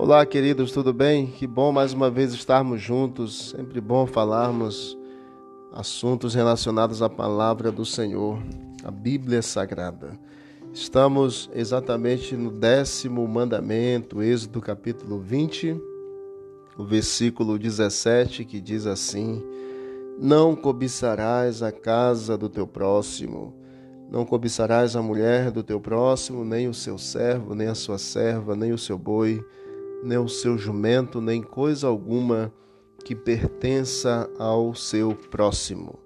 Olá, queridos, tudo bem? Que bom mais uma vez estarmos juntos. Sempre bom falarmos assuntos relacionados à palavra do Senhor, a Bíblia Sagrada. Estamos exatamente no décimo mandamento, Êxodo capítulo 20, o versículo 17, que diz assim: Não cobiçarás a casa do teu próximo, não cobiçarás a mulher do teu próximo, nem o seu servo, nem a sua serva, nem o seu boi nem o seu jumento, nem coisa alguma que pertença ao seu próximo.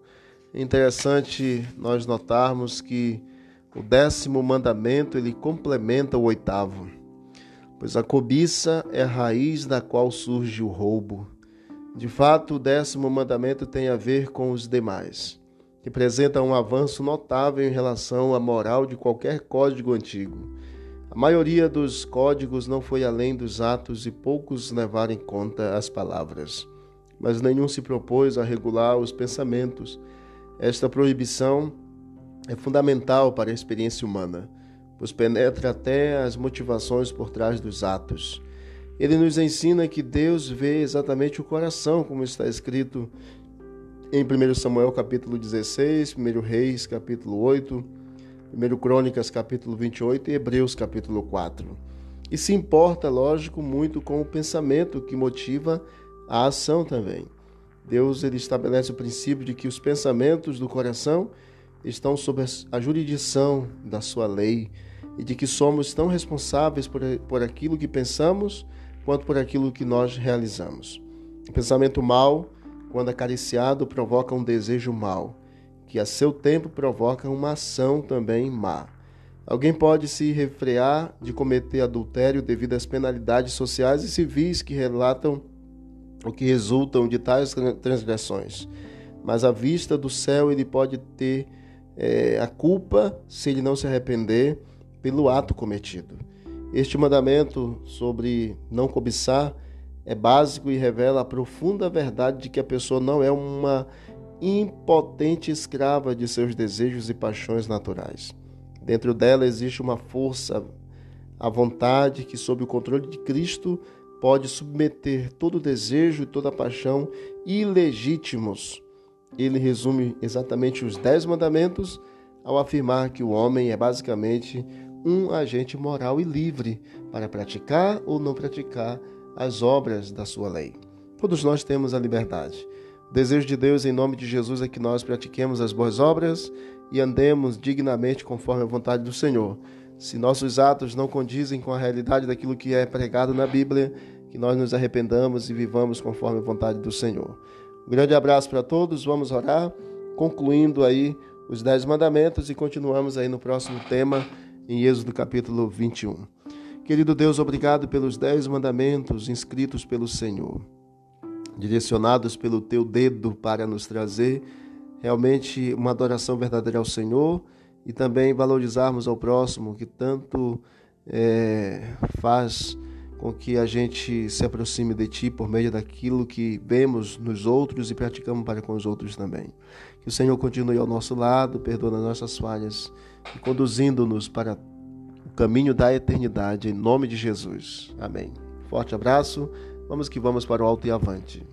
É interessante nós notarmos que o décimo mandamento ele complementa o oitavo, pois a cobiça é a raiz da qual surge o roubo. De fato, o décimo mandamento tem a ver com os demais. Representa um avanço notável em relação à moral de qualquer código antigo a maioria dos códigos não foi além dos atos e poucos levaram em conta as palavras, mas nenhum se propôs a regular os pensamentos. Esta proibição é fundamental para a experiência humana, pois penetra até as motivações por trás dos atos. Ele nos ensina que Deus vê exatamente o coração, como está escrito em 1 Samuel capítulo 16, 1 Reis capítulo 8, 1 Crônicas capítulo 28 e Hebreus capítulo 4. E se importa, lógico, muito com o pensamento que motiva a ação também. Deus ele estabelece o princípio de que os pensamentos do coração estão sob a jurisdição da sua lei e de que somos tão responsáveis por, por aquilo que pensamos quanto por aquilo que nós realizamos. O pensamento mal, quando acariciado, provoca um desejo mal que a seu tempo provoca uma ação também má. Alguém pode se refrear de cometer adultério devido às penalidades sociais e civis que relatam o que resultam de tais transgressões. Mas à vista do céu ele pode ter é, a culpa se ele não se arrepender pelo ato cometido. Este mandamento sobre não cobiçar é básico e revela a profunda verdade de que a pessoa não é uma impotente escrava de seus desejos e paixões naturais. Dentro dela existe uma força, a vontade que, sob o controle de Cristo, pode submeter todo desejo e toda paixão ilegítimos. Ele resume exatamente os dez mandamentos ao afirmar que o homem é basicamente um agente moral e livre para praticar ou não praticar as obras da sua lei. Todos nós temos a liberdade. Desejo de Deus em nome de Jesus é que nós pratiquemos as boas obras e andemos dignamente conforme a vontade do Senhor. Se nossos atos não condizem com a realidade daquilo que é pregado na Bíblia, que nós nos arrependamos e vivamos conforme a vontade do Senhor. Um grande abraço para todos, vamos orar, concluindo aí os Dez Mandamentos e continuamos aí no próximo tema, em Êxodo capítulo 21. Querido Deus, obrigado pelos Dez Mandamentos inscritos pelo Senhor direcionados pelo teu dedo para nos trazer realmente uma adoração verdadeira ao Senhor e também valorizarmos ao próximo, que tanto é, faz com que a gente se aproxime de Ti por meio daquilo que vemos nos outros e praticamos para com os outros também. Que o Senhor continue ao nosso lado, perdoando as nossas falhas e conduzindo-nos para o caminho da eternidade, em nome de Jesus. Amém. Forte abraço. Vamos que vamos para o alto e avante.